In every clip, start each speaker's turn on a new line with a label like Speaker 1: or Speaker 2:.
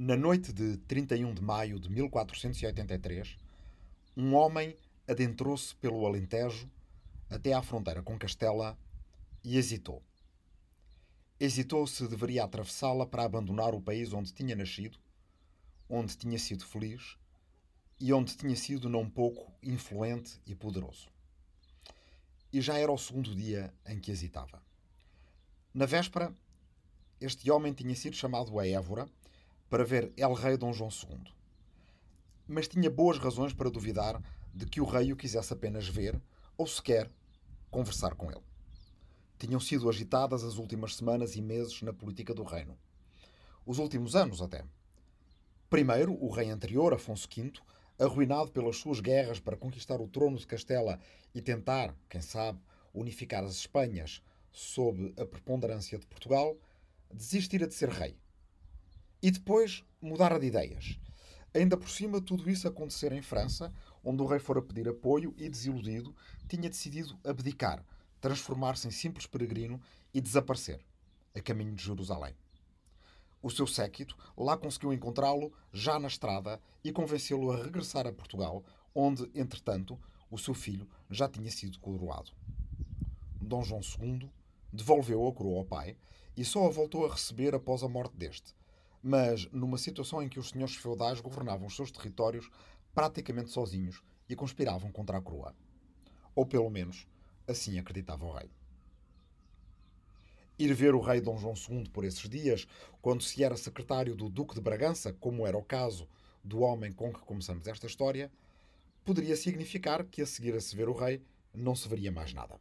Speaker 1: Na noite de 31 de maio de 1483, um homem adentrou-se pelo Alentejo até à fronteira com Castela e hesitou. Hesitou se deveria atravessá-la para abandonar o país onde tinha nascido, onde tinha sido feliz e onde tinha sido não pouco influente e poderoso. E já era o segundo dia em que hesitava. Na véspera, este homem tinha sido chamado a Évora para ver El Rei Dom João II. Mas tinha boas razões para duvidar de que o rei o quisesse apenas ver ou sequer conversar com ele. Tinham sido agitadas as últimas semanas e meses na política do reino. Os últimos anos, até. Primeiro, o rei anterior, Afonso V, arruinado pelas suas guerras para conquistar o trono de Castela e tentar, quem sabe, unificar as Espanhas sob a preponderância de Portugal, desistira de ser rei. E depois mudara de ideias. Ainda por cima, tudo isso acontecer em França, onde o rei fora pedir apoio e, desiludido, tinha decidido abdicar, transformar-se em simples peregrino e desaparecer, a caminho de Jerusalém. O seu séquito lá conseguiu encontrá-lo já na estrada e convencê-lo a regressar a Portugal, onde, entretanto, o seu filho já tinha sido coroado. Dom João II devolveu a coroa ao pai e só a voltou a receber após a morte deste, mas numa situação em que os senhores feudais governavam os seus territórios praticamente sozinhos e conspiravam contra a coroa. Ou pelo menos assim acreditava o rei ir ver o rei Dom João II por esses dias, quando se era secretário do Duque de Bragança, como era o caso do homem com que começamos esta história, poderia significar que a seguir a se ver o rei não se veria mais nada.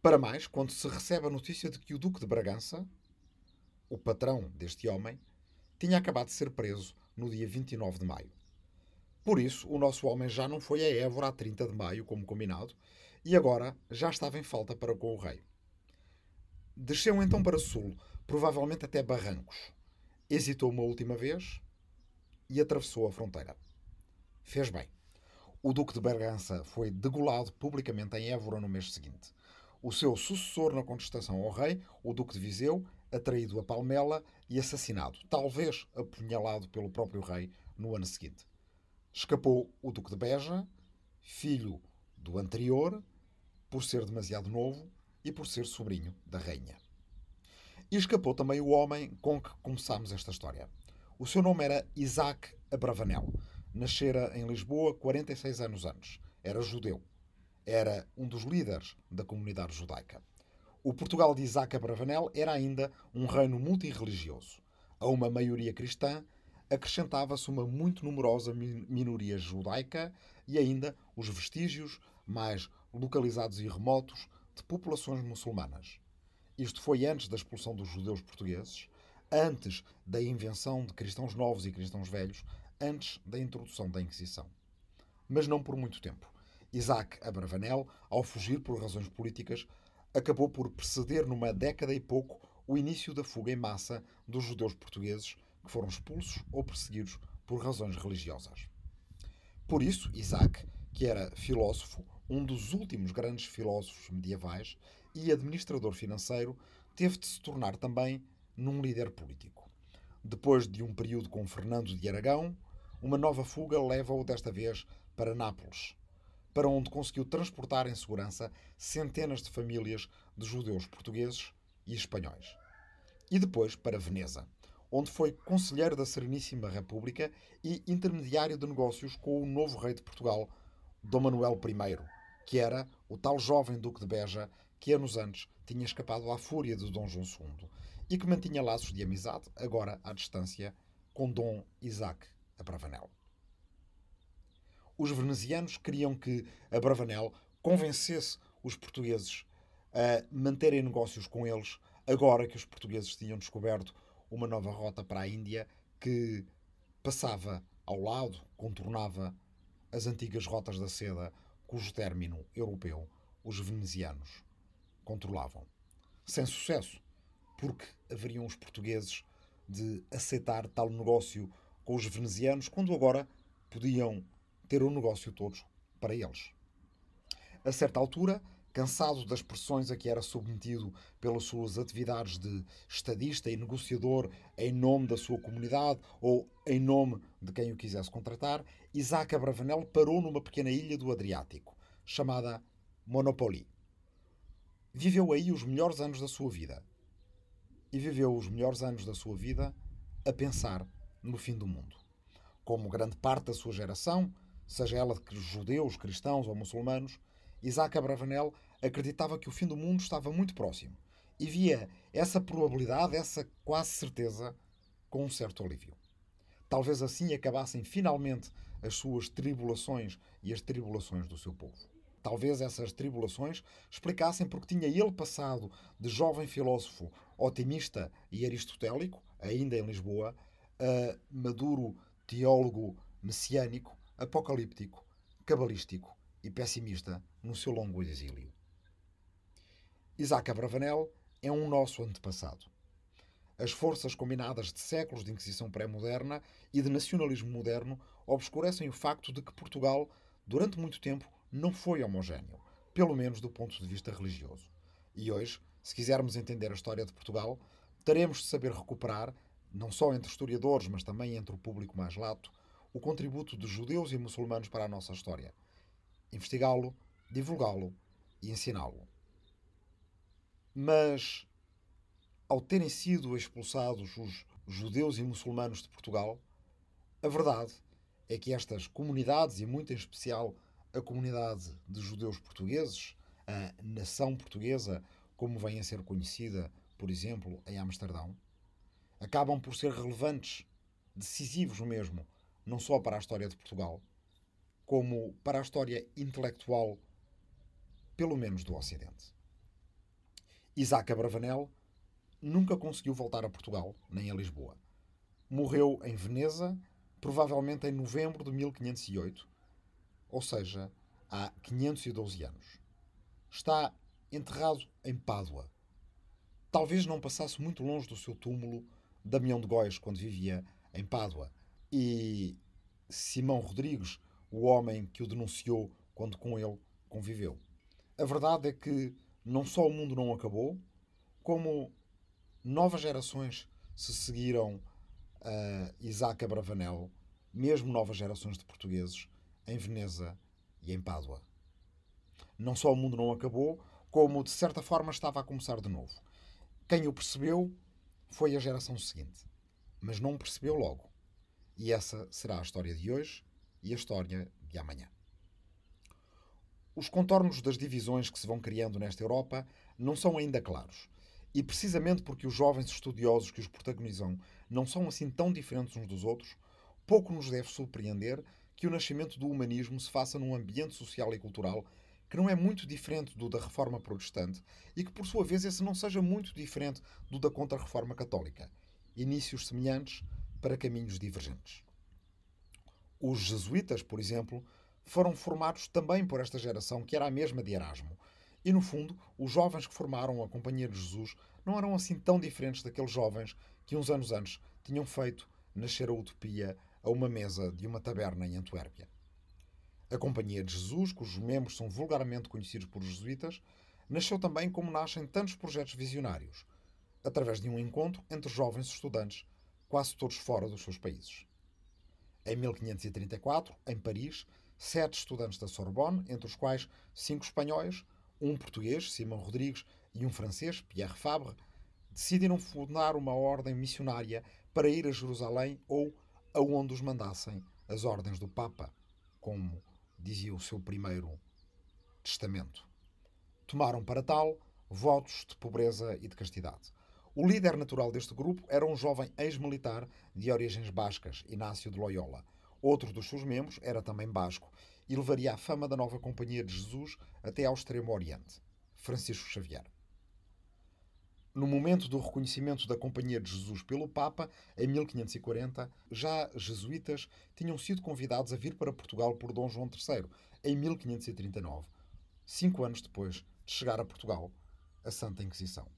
Speaker 1: Para mais, quando se recebe a notícia de que o Duque de Bragança, o patrão deste homem, tinha acabado de ser preso no dia 29 de maio. Por isso, o nosso homem já não foi a Évora a 30 de maio, como combinado, e agora já estava em falta para com o rei. Desceu então para sul, provavelmente até Barrancos. Hesitou uma última vez e atravessou a fronteira. Fez bem. O Duque de Bergança foi degolado publicamente em Évora no mês seguinte. O seu sucessor na contestação ao rei, o Duque de Viseu, atraído a Palmela e assassinado, talvez apunhalado pelo próprio rei no ano seguinte. Escapou o Duque de Beja, filho do anterior, por ser demasiado novo, e por ser sobrinho da rainha. E escapou também o homem com que começámos esta história. O seu nome era Isaac Abravanel. Nascera em Lisboa 46 anos antes. Era judeu. Era um dos líderes da comunidade judaica. O Portugal de Isaac Abravanel era ainda um reino multirreligioso. A uma maioria cristã acrescentava-se uma muito numerosa minoria judaica e ainda os vestígios mais localizados e remotos de populações muçulmanas. Isto foi antes da expulsão dos judeus portugueses, antes da invenção de cristãos novos e cristãos velhos, antes da introdução da Inquisição. Mas não por muito tempo. Isaac Abravanel, ao fugir por razões políticas, acabou por preceder numa década e pouco o início da fuga em massa dos judeus portugueses que foram expulsos ou perseguidos por razões religiosas. Por isso, Isaac, que era filósofo, um dos últimos grandes filósofos medievais e administrador financeiro, teve de se tornar também num líder político. Depois de um período com Fernando de Aragão, uma nova fuga leva-o desta vez para Nápoles, para onde conseguiu transportar em segurança centenas de famílias de judeus portugueses e espanhóis. E depois para Veneza, onde foi conselheiro da Sereníssima República e intermediário de negócios com o novo rei de Portugal, Dom Manuel I, que era o tal jovem Duque de Beja que anos antes tinha escapado à fúria de Dom João II e que mantinha laços de amizade, agora à distância, com Dom Isaac Abravanel. Os venezianos queriam que Abravanel convencesse os portugueses a manterem negócios com eles, agora que os portugueses tinham descoberto uma nova rota para a Índia que passava ao lado, contornava as antigas rotas da seda cujo término europeu os venezianos controlavam. Sem sucesso, porque haveriam os portugueses de aceitar tal negócio com os venezianos quando agora podiam ter o negócio todos para eles. A certa altura, cansado das pressões a que era submetido pelas suas atividades de estadista e negociador em nome da sua comunidade ou em nome de quem o quisesse contratar, Isaac Abravanel parou numa pequena ilha do Adriático, chamada Monopoly. Viveu aí os melhores anos da sua vida. E viveu os melhores anos da sua vida a pensar no fim do mundo. Como grande parte da sua geração, seja ela de judeus, cristãos ou muçulmanos, Isaac Abravanel acreditava que o fim do mundo estava muito próximo e via essa probabilidade, essa quase certeza, com um certo alívio. Talvez assim acabassem finalmente as suas tribulações e as tribulações do seu povo. Talvez essas tribulações explicassem porque tinha ele passado de jovem filósofo otimista e aristotélico, ainda em Lisboa, a maduro teólogo messiânico, apocalíptico, cabalístico e pessimista no seu longo exílio. Isaac Abravanel é um nosso antepassado. As forças combinadas de séculos de Inquisição pré-moderna e de nacionalismo moderno obscurecem o facto de que Portugal, durante muito tempo, não foi homogéneo, pelo menos do ponto de vista religioso. E hoje, se quisermos entender a história de Portugal, teremos de saber recuperar, não só entre historiadores, mas também entre o público mais lato, o contributo de judeus e muçulmanos para a nossa história investigá-lo, divulgá-lo e ensiná-lo. Mas, ao terem sido expulsados os judeus e muçulmanos de Portugal, a verdade é que estas comunidades, e muito em especial a comunidade de judeus portugueses, a nação portuguesa, como vem a ser conhecida, por exemplo, em Amsterdão, acabam por ser relevantes, decisivos mesmo, não só para a história de Portugal, como para a história intelectual, pelo menos do Ocidente. Isaac Abravanel nunca conseguiu voltar a Portugal, nem a Lisboa. Morreu em Veneza, provavelmente em novembro de 1508, ou seja, há 512 anos. Está enterrado em Pádua. Talvez não passasse muito longe do seu túmulo Damião de Góis quando vivia em Pádua. E Simão Rodrigues o homem que o denunciou quando com ele conviveu. A verdade é que não só o mundo não acabou, como novas gerações se seguiram a Isaac Abravanel, mesmo novas gerações de portugueses, em Veneza e em Pádua. Não só o mundo não acabou, como de certa forma estava a começar de novo. Quem o percebeu foi a geração seguinte, mas não percebeu logo. E essa será a história de hoje e a história de amanhã. Os contornos das divisões que se vão criando nesta Europa não são ainda claros. E precisamente porque os jovens estudiosos que os protagonizam não são assim tão diferentes uns dos outros, pouco nos deve surpreender que o nascimento do humanismo se faça num ambiente social e cultural que não é muito diferente do da Reforma Protestante e que, por sua vez, esse não seja muito diferente do da Contra-Reforma Católica. Inícios semelhantes para caminhos divergentes. Os jesuítas, por exemplo, foram formados também por esta geração, que era a mesma de Erasmo. E, no fundo, os jovens que formaram a Companhia de Jesus não eram assim tão diferentes daqueles jovens que, uns anos antes, tinham feito nascer a utopia a uma mesa de uma taberna em Antuérpia. A Companhia de Jesus, cujos membros são vulgarmente conhecidos por jesuítas, nasceu também como nascem tantos projetos visionários, através de um encontro entre jovens estudantes, quase todos fora dos seus países. Em 1534, em Paris, sete estudantes da Sorbonne, entre os quais cinco espanhóis, um português, Simão Rodrigues, e um francês, Pierre Fabre, decidiram fundar uma ordem missionária para ir a Jerusalém ou aonde os mandassem as ordens do Papa, como dizia o seu primeiro testamento. Tomaram para tal votos de pobreza e de castidade. O líder natural deste grupo era um jovem ex-militar de origens bascas, Inácio de Loyola. Outro dos seus membros era também basco e levaria a fama da nova Companhia de Jesus até ao Extremo Oriente, Francisco Xavier. No momento do reconhecimento da Companhia de Jesus pelo Papa, em 1540, já jesuítas tinham sido convidados a vir para Portugal por Dom João III, em 1539, cinco anos depois de chegar a Portugal a Santa Inquisição.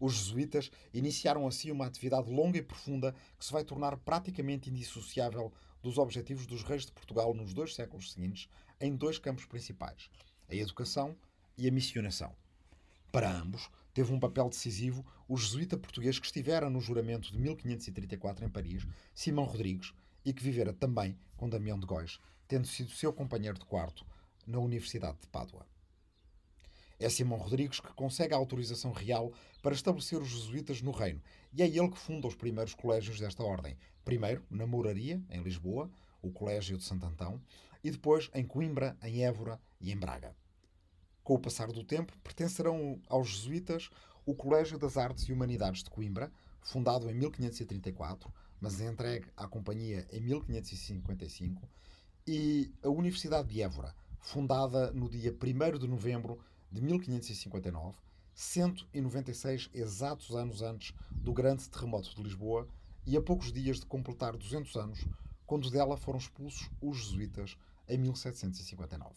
Speaker 1: Os jesuítas iniciaram assim uma atividade longa e profunda que se vai tornar praticamente indissociável dos objetivos dos reis de Portugal nos dois séculos seguintes, em dois campos principais: a educação e a missionação. Para ambos, teve um papel decisivo o jesuíta português que estivera no juramento de 1534 em Paris, Simão Rodrigues, e que vivera também com Damião de Góis, tendo sido seu companheiro de quarto na Universidade de Pádua. É Simão Rodrigues que consegue a autorização real para estabelecer os jesuítas no reino, e é ele que funda os primeiros colégios desta ordem. Primeiro, na Mouraria, em Lisboa, o Colégio de Santo Antão, e depois em Coimbra, em Évora e em Braga. Com o passar do tempo, pertencerão aos jesuítas o Colégio das Artes e Humanidades de Coimbra, fundado em 1534, mas entregue à Companhia em 1555, e a Universidade de Évora, fundada no dia 1 de novembro de 1559, 196 exatos anos antes do grande terremoto de Lisboa e a poucos dias de completar 200 anos, quando dela foram expulsos os jesuítas em 1759.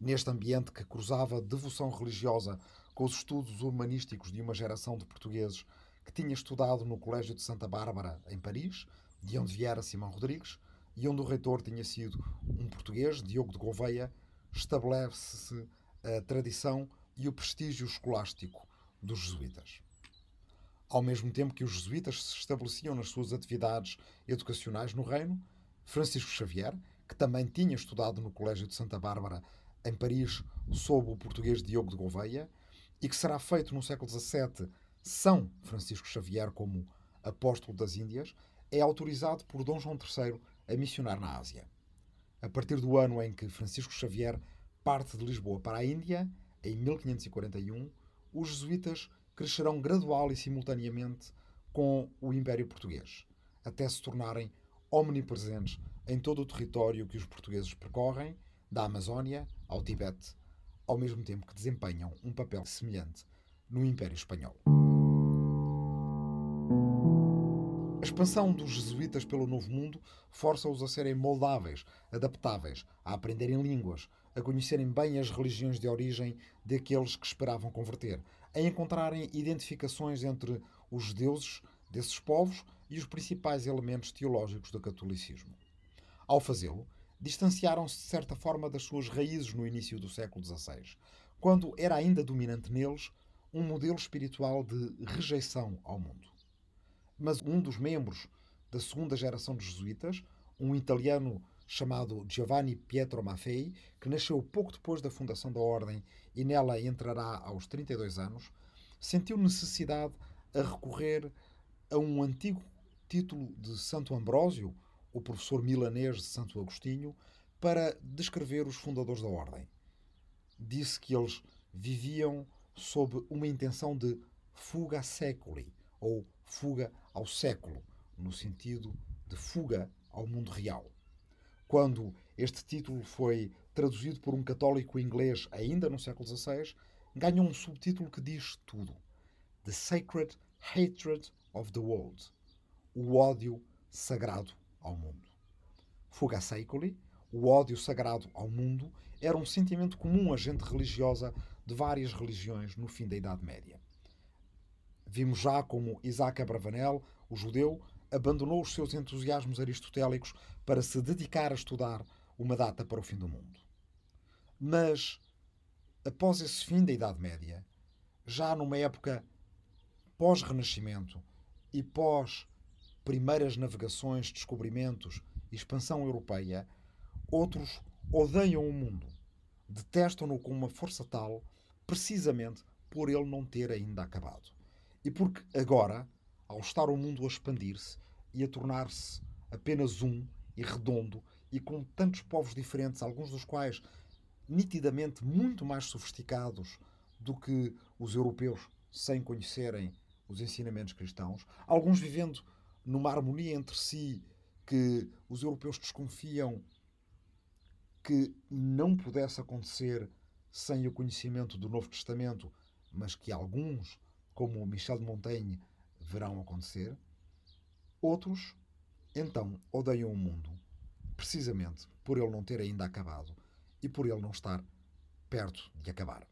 Speaker 1: Neste ambiente que cruzava devoção religiosa com os estudos humanísticos de uma geração de portugueses que tinha estudado no Colégio de Santa Bárbara, em Paris, de onde viera Simão Rodrigues, e onde o reitor tinha sido um português, Diogo de Gouveia, estabelece-se a tradição e o prestígio escolástico dos jesuítas. Ao mesmo tempo que os jesuítas se estabeleciam nas suas atividades educacionais no reino, Francisco Xavier, que também tinha estudado no Colégio de Santa Bárbara, em Paris, sob o português Diogo de Gouveia, e que será feito no século XVII São Francisco Xavier como apóstolo das Índias, é autorizado por Dom João III a missionar na Ásia. A partir do ano em que Francisco Xavier parte de Lisboa para a Índia, em 1541, os jesuítas crescerão gradual e simultaneamente com o Império Português, até se tornarem omnipresentes em todo o território que os portugueses percorrem, da Amazónia ao Tibete, ao mesmo tempo que desempenham um papel semelhante no Império Espanhol. A expansão dos jesuítas pelo Novo Mundo força-os a serem moldáveis, adaptáveis, a aprenderem línguas, a conhecerem bem as religiões de origem daqueles que esperavam converter, a encontrarem identificações entre os deuses desses povos e os principais elementos teológicos do catolicismo. Ao fazê-lo, distanciaram-se de certa forma das suas raízes no início do século XVI, quando era ainda dominante neles um modelo espiritual de rejeição ao mundo mas um dos membros da segunda geração de jesuítas, um italiano chamado Giovanni Pietro Maffei, que nasceu pouco depois da fundação da ordem e nela entrará aos 32 anos, sentiu necessidade a recorrer a um antigo título de Santo Ambrósio, o professor milanês de Santo Agostinho, para descrever os fundadores da ordem. Disse que eles viviam sob uma intenção de fuga seculi, ou fuga ao século, no sentido de fuga ao mundo real. Quando este título foi traduzido por um católico inglês ainda no século XVI, ganhou um subtítulo que diz tudo: The Sacred Hatred of the World o ódio sagrado ao mundo. Fuga secoli, o ódio sagrado ao mundo, era um sentimento comum à gente religiosa de várias religiões no fim da Idade Média. Vimos já como Isaac Abravanel, o judeu, abandonou os seus entusiasmos aristotélicos para se dedicar a estudar uma data para o fim do mundo. Mas, após esse fim da Idade Média, já numa época pós-Renascimento e pós primeiras navegações, descobrimentos e expansão europeia, outros odeiam o mundo, detestam-no com uma força tal, precisamente por ele não ter ainda acabado. E porque agora, ao estar o mundo a expandir-se e a tornar-se apenas um e redondo e com tantos povos diferentes, alguns dos quais nitidamente muito mais sofisticados do que os europeus sem conhecerem os ensinamentos cristãos, alguns vivendo numa harmonia entre si que os europeus desconfiam que não pudesse acontecer sem o conhecimento do Novo Testamento, mas que alguns como Michel de Montaigne, verão acontecer. Outros, então, odeiam o mundo, precisamente por ele não ter ainda acabado e por ele não estar perto de acabar.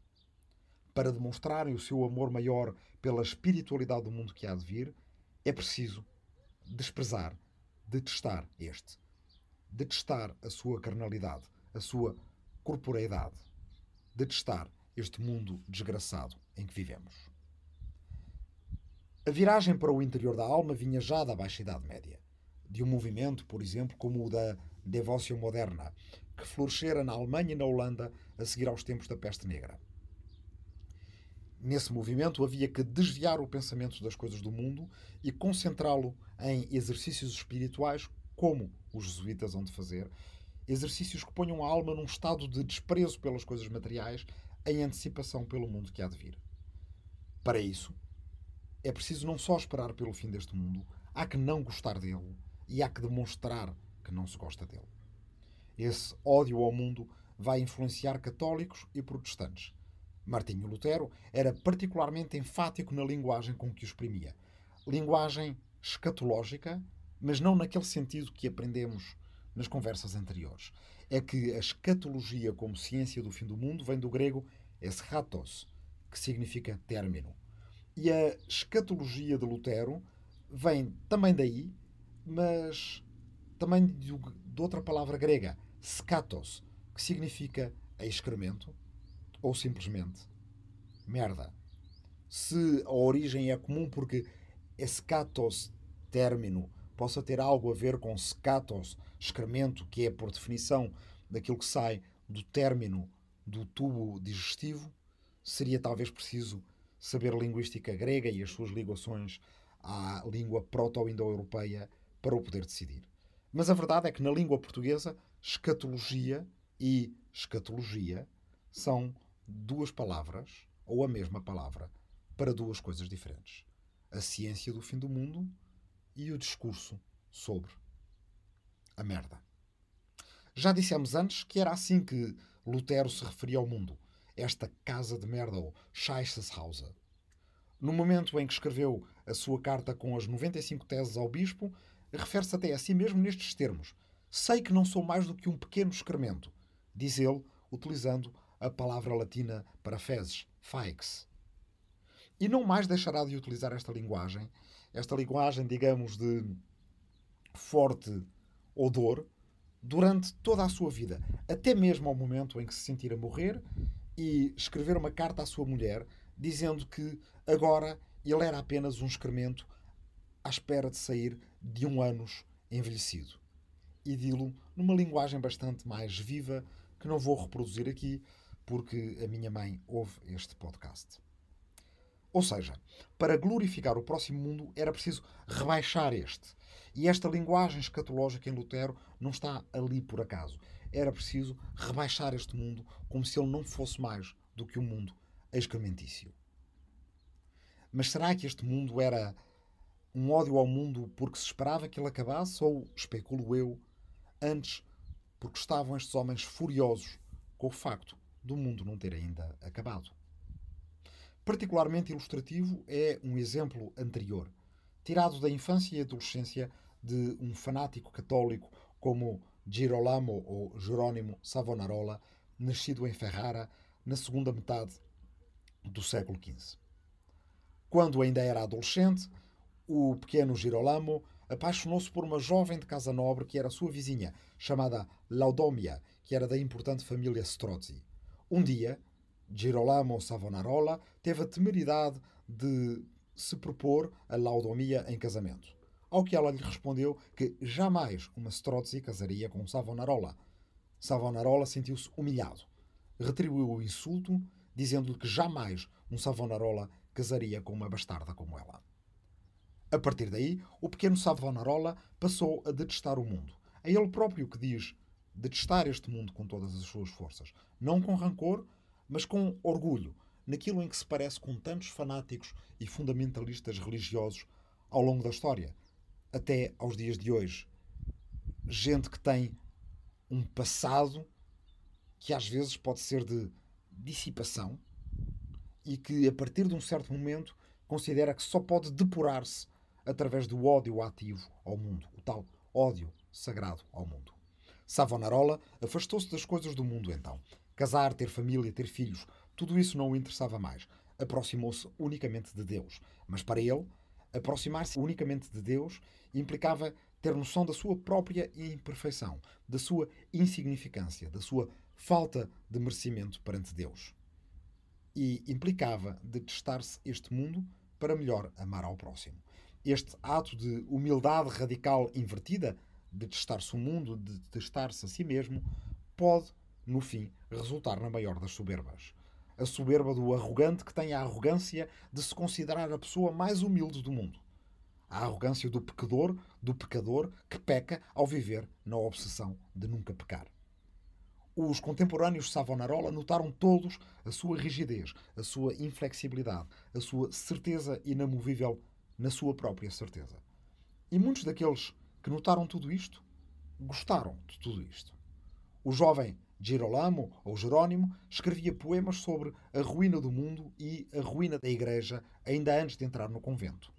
Speaker 1: Para demonstrarem o seu amor maior pela espiritualidade do mundo que há de vir, é preciso desprezar, detestar este. Detestar a sua carnalidade, a sua corporeidade. Detestar este mundo desgraçado em que vivemos. A viragem para o interior da alma vinha já da Baixa Idade Média, de um movimento, por exemplo, como o da Devoção Moderna, que florescera na Alemanha e na Holanda a seguir aos tempos da peste negra. Nesse movimento havia que desviar o pensamento das coisas do mundo e concentrá-lo em exercícios espirituais, como os jesuítas hão de fazer, exercícios que ponham a alma num estado de desprezo pelas coisas materiais, em antecipação pelo mundo que há de vir. Para isso, é preciso não só esperar pelo fim deste mundo, há que não gostar dele e há que demonstrar que não se gosta dele. Esse ódio ao mundo vai influenciar católicos e protestantes. Martinho Lutero era particularmente enfático na linguagem com que o exprimia. Linguagem escatológica, mas não naquele sentido que aprendemos nas conversas anteriores. É que a escatologia como ciência do fim do mundo vem do grego eschatos, que significa término. E a escatologia de Lutero vem também daí, mas também de, outra palavra grega, skatos, que significa excremento ou simplesmente merda. Se a origem é comum porque escatos término possa ter algo a ver com scatos, excremento, que é por definição daquilo que sai do término do tubo digestivo, seria talvez preciso saber linguística grega e as suas ligações à língua proto-indo-europeia para o poder decidir. Mas a verdade é que na língua portuguesa, escatologia e escatologia são duas palavras, ou a mesma palavra, para duas coisas diferentes: a ciência do fim do mundo e o discurso sobre a merda. Já dissemos antes que era assim que Lutero se referia ao mundo, esta casa de merda ou Scheisseshauser. No momento em que escreveu a sua carta com as 95 teses ao bispo, refere-se até a si mesmo nestes termos: Sei que não sou mais do que um pequeno excremento, diz ele, utilizando a palavra latina para fezes, faix. E não mais deixará de utilizar esta linguagem, esta linguagem, digamos, de forte odor, durante toda a sua vida, até mesmo ao momento em que se sentir a morrer e escrever uma carta à sua mulher dizendo que agora ele era apenas um excremento à espera de sair de um anos envelhecido. E dilo numa linguagem bastante mais viva que não vou reproduzir aqui, porque a minha mãe ouve este podcast. Ou seja, para glorificar o próximo mundo era preciso rebaixar este. E esta linguagem escatológica em Lutero não está ali por acaso. Era preciso rebaixar este mundo como se ele não fosse mais do que um mundo excrementício. Mas será que este mundo era um ódio ao mundo porque se esperava que ele acabasse ou, especulo eu, antes porque estavam estes homens furiosos com o facto do mundo não ter ainda acabado. Particularmente ilustrativo é um exemplo anterior, tirado da infância e adolescência de um fanático católico como Girolamo ou Jerónimo Savonarola, nascido em Ferrara na segunda metade do século XV. Quando ainda era adolescente, o pequeno Girolamo apaixonou-se por uma jovem de casa nobre que era sua vizinha, chamada Laudomia, que era da importante família Strozzi. Um dia, Girolamo Savonarola teve a temeridade de se propor a Laudomia em casamento. Ao que ela lhe respondeu que jamais uma Strozzi casaria com Savonarola. Savonarola sentiu-se humilhado. Retribuiu o insulto, dizendo-lhe que jamais um Savonarola casaria com uma bastarda como ela. A partir daí, o pequeno Savonarola passou a detestar o mundo. É ele próprio que diz detestar este mundo com todas as suas forças. Não com rancor, mas com orgulho, naquilo em que se parece com tantos fanáticos e fundamentalistas religiosos ao longo da história, até aos dias de hoje. Gente que tem um passado que às vezes pode ser de dissipação e que, a partir de um certo momento, considera que só pode depurar-se através do ódio ativo ao mundo, o tal ódio sagrado ao mundo. Savonarola afastou-se das coisas do mundo então. Casar, ter família, ter filhos, tudo isso não o interessava mais. Aproximou-se unicamente de Deus. Mas para ele, aproximar-se unicamente de Deus implicava ter noção da sua própria imperfeição, da sua insignificância, da sua falta de merecimento perante Deus. e implicava detestar-se este mundo para melhor amar ao próximo. Este ato de humildade radical invertida, de testar-se o mundo, de testar-se a si mesmo, pode, no fim, resultar na maior das soberbas. A soberba do arrogante que tem a arrogância de se considerar a pessoa mais humilde do mundo. A arrogância do pecador, do pecador que peca ao viver na obsessão de nunca pecar. Os contemporâneos de Savonarola notaram todos a sua rigidez, a sua inflexibilidade, a sua certeza inamovível na sua própria certeza. E muitos daqueles que notaram tudo isto gostaram de tudo isto. O jovem Girolamo, ou Jerónimo, escrevia poemas sobre a ruína do mundo e a ruína da Igreja ainda antes de entrar no convento.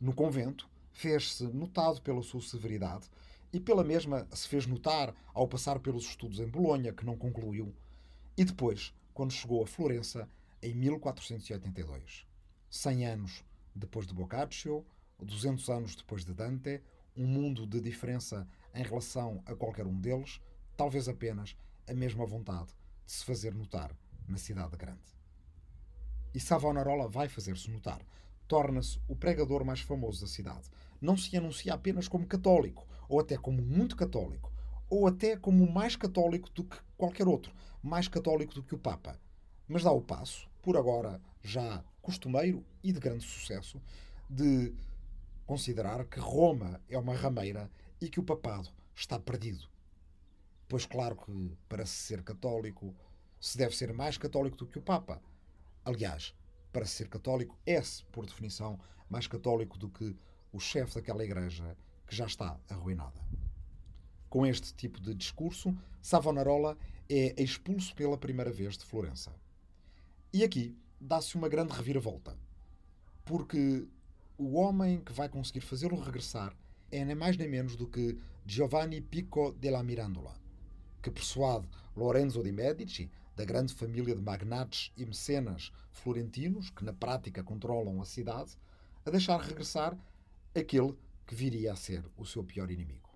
Speaker 1: No convento, fez-se notado pela sua severidade e pela mesma se fez notar ao passar pelos estudos em Bolonha, que não concluiu, e depois, quando chegou a Florença, em 1482. Cem anos depois de Boccaccio, 200 anos depois de Dante, um mundo de diferença em relação a qualquer um deles, talvez apenas a mesma vontade de se fazer notar na cidade grande. E Savonarola vai fazer-se notar. Torna-se o pregador mais famoso da cidade. Não se anuncia apenas como católico, ou até como muito católico, ou até como mais católico do que qualquer outro, mais católico do que o Papa. Mas dá o passo, por agora já costumeiro e de grande sucesso, de considerar que Roma é uma rameira e que o papado está perdido. Pois, claro que para se ser católico se deve ser mais católico do que o Papa. Aliás, para ser católico é-se, por definição, mais católico do que o chefe daquela igreja que já está arruinada. Com este tipo de discurso, Savonarola é expulso pela primeira vez de Florença. E aqui dá-se uma grande reviravolta, porque o homem que vai conseguir fazê-lo regressar é nem mais nem menos do que Giovanni Pico della Mirandola, que persuade Lorenzo de Medici, da grande família de magnates e mecenas florentinos que na prática controlam a cidade, a deixar regressar aquele que viria a ser o seu pior inimigo.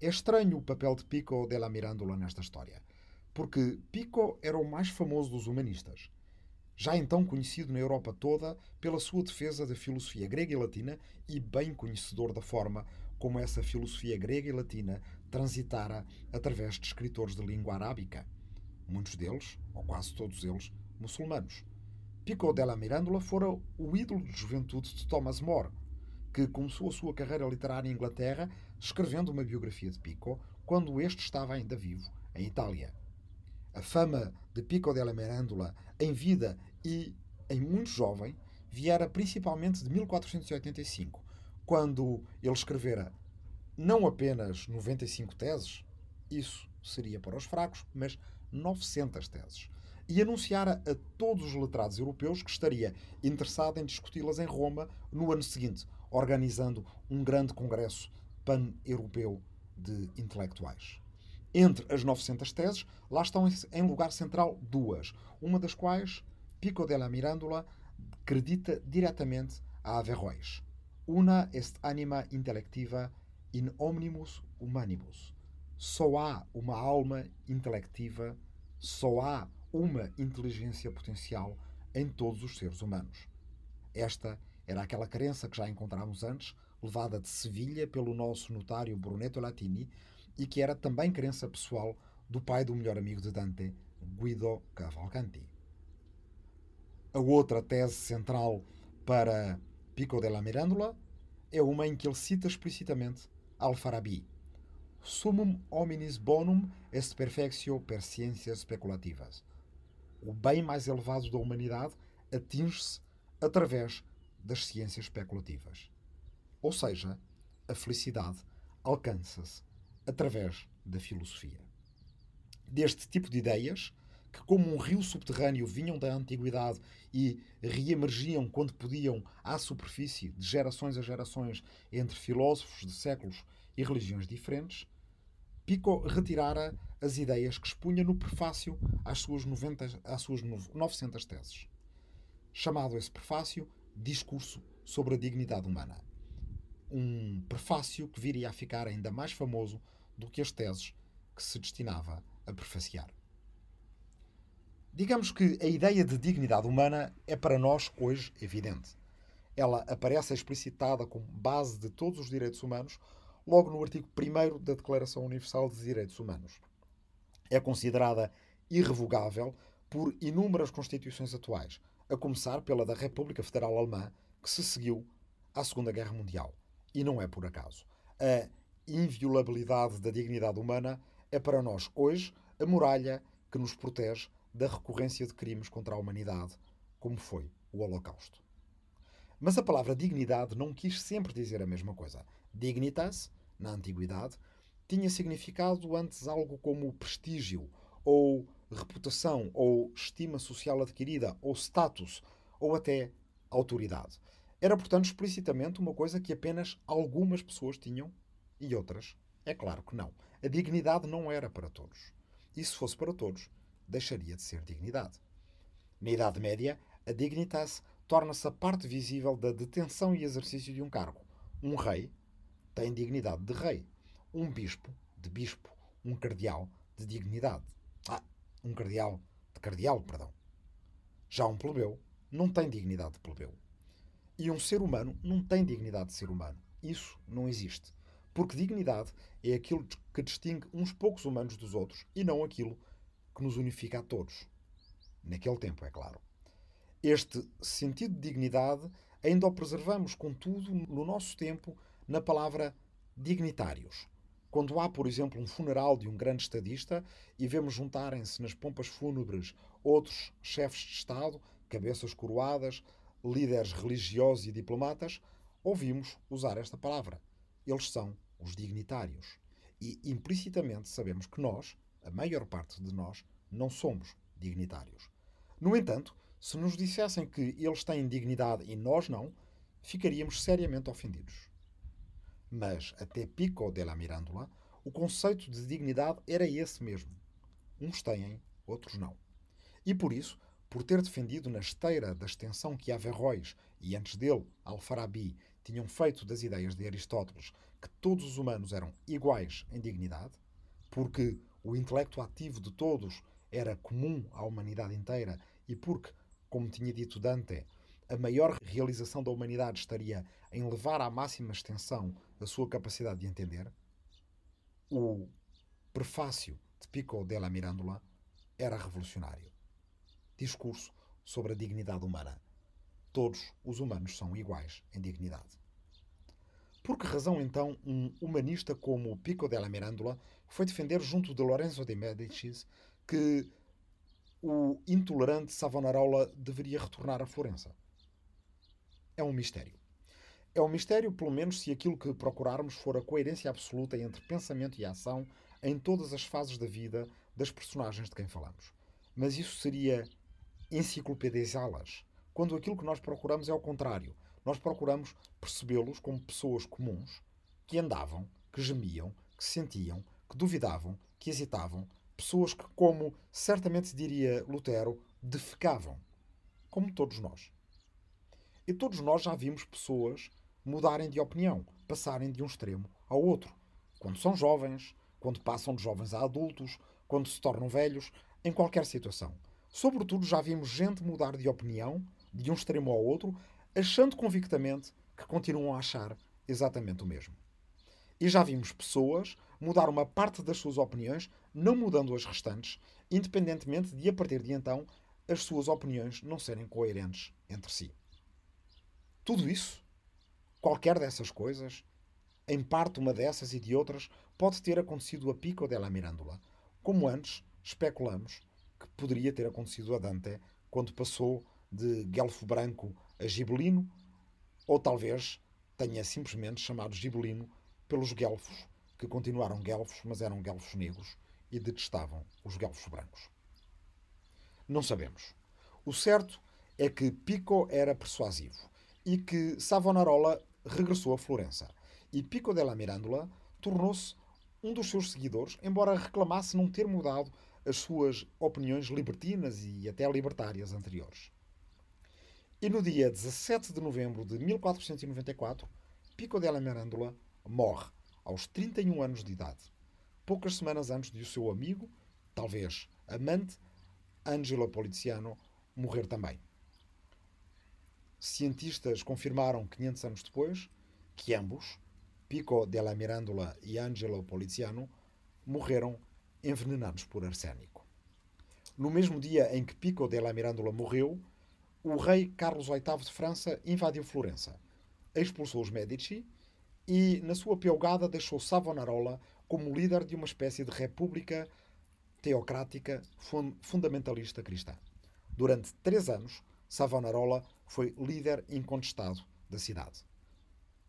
Speaker 1: É estranho o papel de Pico della Mirandola nesta história, porque Pico era o mais famoso dos humanistas, já então conhecido na Europa toda pela sua defesa da filosofia grega e latina e bem conhecedor da forma como essa filosofia grega e latina transitara através de escritores de língua arábica, muitos deles, ou quase todos eles, muçulmanos. Pico della Mirandola fora o ídolo de juventude de Thomas More, que começou a sua carreira literária em Inglaterra escrevendo uma biografia de Pico quando este estava ainda vivo, em Itália. A fama de Pico della Mirandola em vida e em muito jovem viera principalmente de 1485, quando ele escrevera não apenas 95 teses, isso seria para os fracos, mas 900 teses, e anunciara a todos os letrados europeus que estaria interessado em discuti-las em Roma no ano seguinte, organizando um grande congresso pan-europeu de intelectuais. Entre as 900 teses, lá estão em lugar central duas, uma das quais Pico della Mirandola acredita diretamente a Averroes. Una est anima intellectiva in omnibus humanibus. Só há uma alma intelectiva, só há uma inteligência potencial em todos os seres humanos. Esta era aquela crença que já encontramos antes, levada de Sevilha pelo nosso notário Brunetto Latini, e que era também crença pessoal do pai do melhor amigo de Dante, Guido Cavalcanti. A outra tese central para Pico della Mirandola é uma em que ele cita explicitamente Al-Farabi. Summum hominis bonum est perfectio per sciências speculativas. O bem mais elevado da humanidade atinge-se através das ciências especulativas. Ou seja, a felicidade alcança-se através da filosofia. Deste tipo de ideias, que como um rio subterrâneo vinham da antiguidade e reemergiam quando podiam à superfície de gerações a gerações entre filósofos de séculos e religiões diferentes, Pico retirara as ideias que expunha no prefácio às suas, 90, às suas 900 teses. Chamado esse prefácio Discurso sobre a Dignidade Humana. Um prefácio que viria a ficar ainda mais famoso do que as teses que se destinava a prefaciar. Digamos que a ideia de dignidade humana é para nós hoje evidente. Ela aparece explicitada como base de todos os direitos humanos, logo no artigo 1 da Declaração Universal dos Direitos Humanos. É considerada irrevogável por inúmeras constituições atuais, a começar pela da República Federal Alemã, que se seguiu à Segunda Guerra Mundial. E não é por acaso. A inviolabilidade da dignidade humana é para nós hoje a muralha que nos protege da recorrência de crimes contra a humanidade, como foi o Holocausto. Mas a palavra dignidade não quis sempre dizer a mesma coisa. Dignitas, na antiguidade, tinha significado antes algo como prestígio, ou reputação, ou estima social adquirida, ou status, ou até autoridade. Era, portanto, explicitamente uma coisa que apenas algumas pessoas tinham e outras, é claro que não. A dignidade não era para todos. E se fosse para todos, deixaria de ser dignidade. Na Idade Média, a dignitas torna-se a parte visível da detenção e exercício de um cargo. Um rei tem dignidade de rei. Um bispo, de bispo. Um cardeal, de dignidade. Ah, um cardeal, de cardeal, perdão. Já um plebeu não tem dignidade de plebeu. E um ser humano não tem dignidade de ser humano. Isso não existe. Porque dignidade é aquilo que distingue uns poucos humanos dos outros e não aquilo que nos unifica a todos. Naquele tempo, é claro. Este sentido de dignidade ainda o preservamos, contudo, no nosso tempo, na palavra dignitários. Quando há, por exemplo, um funeral de um grande estadista e vemos juntarem-se nas pompas fúnebres outros chefes de Estado, cabeças coroadas, líderes religiosos e diplomatas, ouvimos usar esta palavra. Eles são os dignitários. E implicitamente sabemos que nós, a maior parte de nós, não somos dignitários. No entanto, se nos dissessem que eles têm dignidade e nós não, ficaríamos seriamente ofendidos. Mas, até Pico de la Mirándola, o conceito de dignidade era esse mesmo. Uns têm, outros não. E por isso, por ter defendido na esteira da extensão que Averroes e antes dele Alfarabi tinham feito das ideias de Aristóteles que todos os humanos eram iguais em dignidade, porque o intelecto ativo de todos era comum à humanidade inteira e porque, como tinha dito Dante, a maior realização da humanidade estaria em levar à máxima extensão a sua capacidade de entender, o prefácio de Pico della Mirandola era revolucionário. Discurso sobre a dignidade humana. Todos os humanos são iguais em dignidade. Por que razão, então, um humanista como Pico della Mirandola foi defender junto de Lorenzo de Medici que o intolerante Savonarola deveria retornar a Florença? É um mistério. É um mistério, pelo menos, se aquilo que procurarmos for a coerência absoluta entre pensamento e ação em todas as fases da vida das personagens de quem falamos. Mas isso seria enciclopedizá-las, quando aquilo que nós procuramos é o contrário nós procuramos percebê-los como pessoas comuns que andavam, que gemiam, que sentiam, que duvidavam, que hesitavam, pessoas que, como certamente diria Lutero, defecavam, como todos nós. E todos nós já vimos pessoas mudarem de opinião, passarem de um extremo ao outro, quando são jovens, quando passam de jovens a adultos, quando se tornam velhos, em qualquer situação. Sobretudo, já vimos gente mudar de opinião, de um extremo ao outro, achando convictamente que continuam a achar exatamente o mesmo. E já vimos pessoas mudar uma parte das suas opiniões, não mudando as restantes, independentemente de, a partir de então, as suas opiniões não serem coerentes entre si. Tudo isso, qualquer dessas coisas, em parte uma dessas e de outras, pode ter acontecido a Pico della Mirandola, como antes especulamos que poderia ter acontecido a Dante quando passou de Guelfo Branco a Gibelino, ou talvez tenha simplesmente chamado Gibelino pelos guelfos, que continuaram guelfos, mas eram guelfos negros e detestavam os guelfos brancos. Não sabemos. O certo é que Pico era persuasivo e que Savonarola regressou a Florença. E Pico della Mirandola tornou-se um dos seus seguidores, embora reclamasse não ter mudado as suas opiniões libertinas e até libertárias anteriores. E no dia 17 de novembro de 1494, Pico della Mirandola morre aos 31 anos de idade, poucas semanas antes de o seu amigo, talvez amante, Angelo Poliziano morrer também. Cientistas confirmaram 500 anos depois que ambos, Pico della Mirandola e Angelo Poliziano, morreram envenenados por arsénico. No mesmo dia em que Pico della Mirandola morreu, o rei Carlos VIII de França invadiu Florença, expulsou os Medici e, na sua piogada, deixou Savonarola como líder de uma espécie de república teocrática fundamentalista cristã. Durante três anos, Savonarola foi líder incontestado da cidade.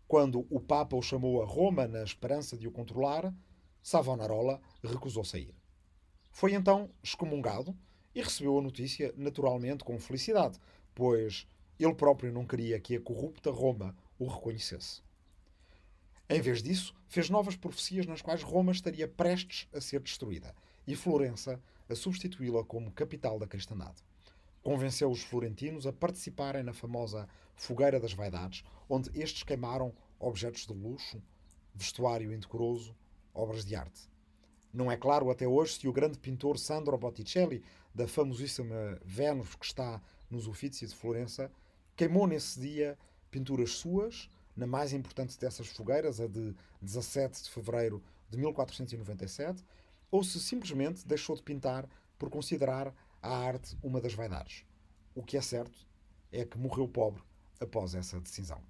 Speaker 1: Quando o Papa o chamou a Roma na esperança de o controlar, Savonarola recusou sair. Foi então excomungado e recebeu a notícia naturalmente com felicidade, pois ele próprio não queria que a corrupta Roma o reconhecesse. Em vez disso, fez novas profecias nas quais Roma estaria prestes a ser destruída e Florença a substituí-la como capital da cristandade. Convenceu os florentinos a participarem na famosa Fogueira das Vaidades, onde estes queimaram objetos de luxo, vestuário indecoroso, obras de arte. Não é claro até hoje se o grande pintor Sandro Botticelli, da famosíssima Vênus que está nos Uffizi de Florença, queimou nesse dia pinturas suas, na mais importante dessas fogueiras, a de 17 de fevereiro de 1497, ou se simplesmente deixou de pintar por considerar a arte uma das vaidades. O que é certo é que morreu pobre após essa decisão.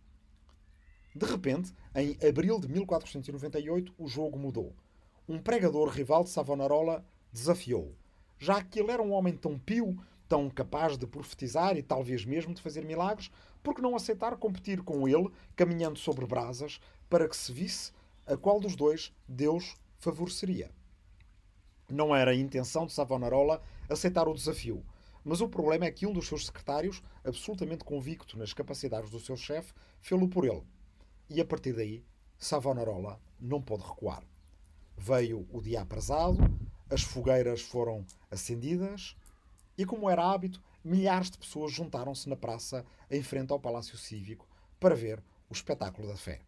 Speaker 1: De repente, em abril de 1498, o jogo mudou. Um pregador rival de Savonarola desafiou. Já que ele era um homem tão pio, tão capaz de profetizar e talvez mesmo de fazer milagres, por que não aceitar competir com ele, caminhando sobre brasas, para que se visse a qual dos dois Deus favoreceria? Não era a intenção de Savonarola aceitar o desafio, mas o problema é que um dos seus secretários, absolutamente convicto nas capacidades do seu chefe, fê-lo por ele. E a partir daí, Savonarola não pôde recuar. Veio o dia aprazado, as fogueiras foram acendidas e, como era hábito, milhares de pessoas juntaram-se na praça em frente ao Palácio Cívico para ver o espetáculo da fé.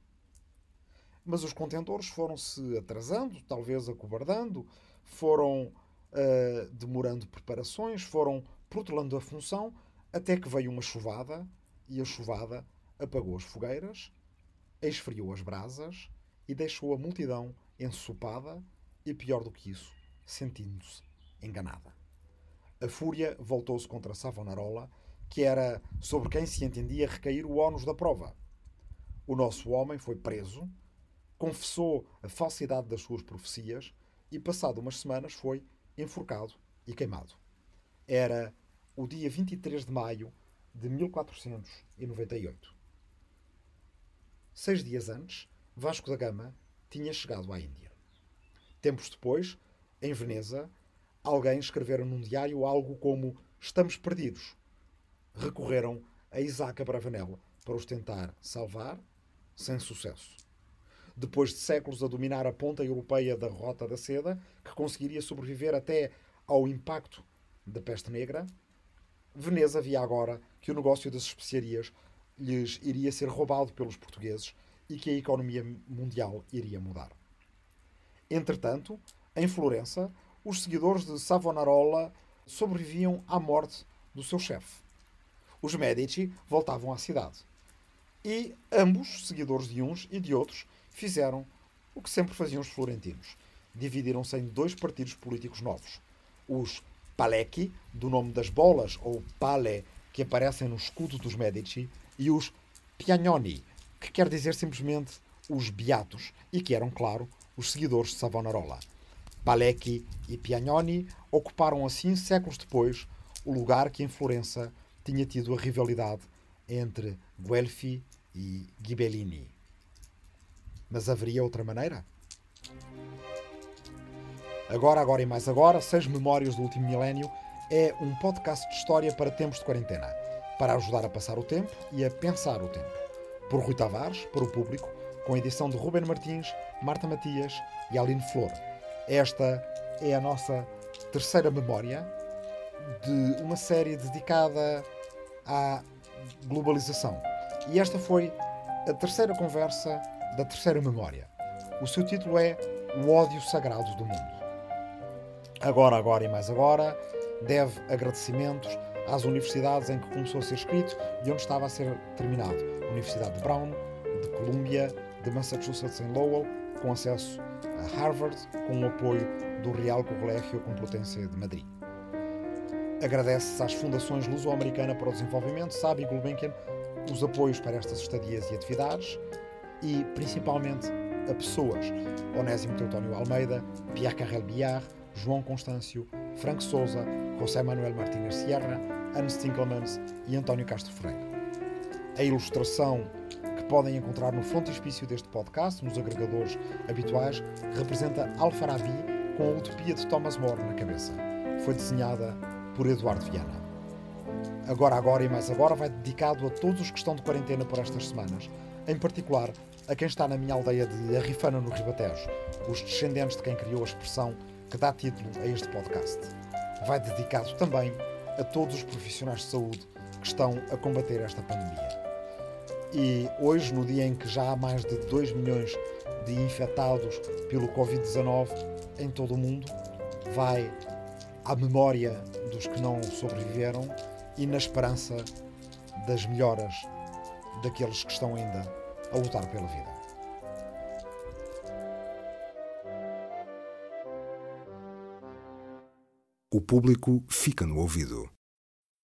Speaker 1: Mas os contentores foram-se atrasando, talvez acobardando, foram uh, demorando preparações, foram protelando a função, até que veio uma chuvada e a chuvada apagou as fogueiras esfriou as brasas e deixou a multidão ensopada e, pior do que isso, sentindo-se enganada. A fúria voltou-se contra Savonarola, que era sobre quem se entendia recair o ónus da prova. O nosso homem foi preso, confessou a falsidade das suas profecias e, passado umas semanas, foi enforcado e queimado. Era o dia 23 de maio de 1498. Seis dias antes, Vasco da Gama tinha chegado à Índia. Tempos depois, em Veneza, alguém escrevera num diário algo como Estamos perdidos. Recorreram a Isaac Abravanel para os tentar salvar, sem sucesso. Depois de séculos a dominar a ponta europeia da Rota da Seda, que conseguiria sobreviver até ao impacto da peste negra, Veneza via agora que o negócio das especiarias lhes iria ser roubado pelos portugueses e que a economia mundial iria mudar. Entretanto, em Florença, os seguidores de Savonarola sobreviviam à morte do seu chefe. Os Medici voltavam à cidade. E ambos, seguidores de uns e de outros, fizeram o que sempre faziam os florentinos. Dividiram-se em dois partidos políticos novos. Os Palecchi, do nome das bolas, ou Pale, que aparecem no escudo dos Medici, e os Piagnoni, que quer dizer simplesmente os beatos, e que eram, claro, os seguidores de Savonarola. Palecchi e Piagnoni ocuparam assim, séculos depois, o lugar que em Florença tinha tido a rivalidade entre Guelfi e Ghibellini. Mas haveria outra maneira? Agora, agora e mais agora, Seis Memórias do Último Milénio é um podcast de história para tempos de quarentena para ajudar a passar o tempo e a pensar o tempo. Por Rui Tavares, para o público, com a edição de Ruben Martins, Marta Matias e Aline Flor. Esta é a nossa terceira memória de uma série dedicada à globalização. E esta foi a terceira conversa da terceira memória. O seu título é O ódio sagrado do mundo. Agora, agora e mais agora, deve agradecimentos às universidades em que começou a ser escrito e onde estava a ser terminado. Universidade de Brown, de Columbia, de Massachusetts em Lowell, com acesso a Harvard, com o apoio do Real Colégio Complutense de Madrid. Agradece-se às Fundações Luso-Americana para o Desenvolvimento, SAB e Gulbenkian, os apoios para estas estadias e atividades e, principalmente, a pessoas Onésimo Teutónio Almeida, Pierre Carrel Billard, João Constâncio, Frank Souza, José Manuel Martínez Sierra, Anne Stinkelmans e António Castro Freire. A ilustração podem encontrar no frontispício deste podcast, nos agregadores habituais, representa Alfarabi com a utopia de Thomas More na cabeça. Foi desenhada por Eduardo Viana. Agora, agora e mais agora vai dedicado a todos os que estão de quarentena por estas semanas, em particular a quem está na minha aldeia de Arrifana, no Ribatejo, os descendentes de quem criou a expressão que dá título a este podcast. Vai dedicado também a todos os profissionais de saúde que estão a combater esta pandemia. E hoje, no dia em que já há mais de 2 milhões de infectados pelo Covid-19 em todo o mundo, vai à memória dos que não sobreviveram e na esperança das melhoras daqueles que estão ainda a lutar pela vida.
Speaker 2: O público fica no ouvido.